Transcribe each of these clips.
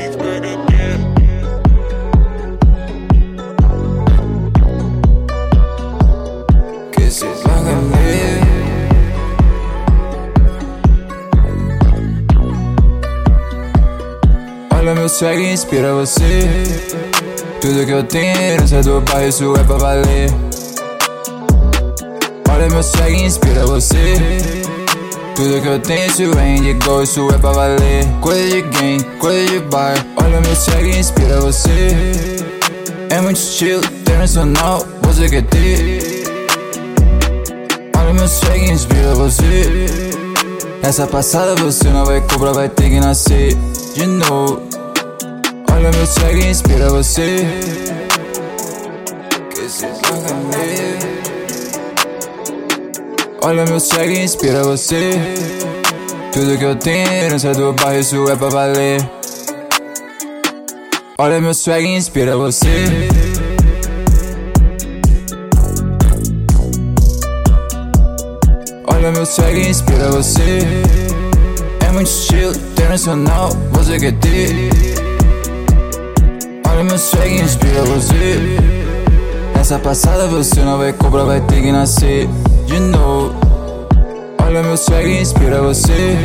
it's good Olha meu swag inspira você. Tudo que eu tenho é do pai, isso é pra valer. Olha meu swag inspira você. Tudo que eu tenho, é indigo, isso é pra valer. Coisa de game, coisa de bar. Olha meu swag inspira você. É muito estilo, internacional, você quer ter. Olha meu swag inspira você. Essa passada você não vai cobrar, vai ter que nascer de novo. Olha meu swag inspira você. Que se Olha meu swag inspira você. Tudo que eu tenho é herança do bairro, isso é pra valer. Olha meu swag inspira você. Olha meu swag inspira você. É muito estilo internacional, você quer ter. Olha meu swag inspira você. Essa passada você não vai cobrar, vai ter que nascer de novo. Olha meu swag inspira você.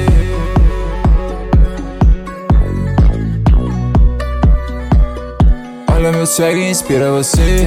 Olha meu swag inspira você.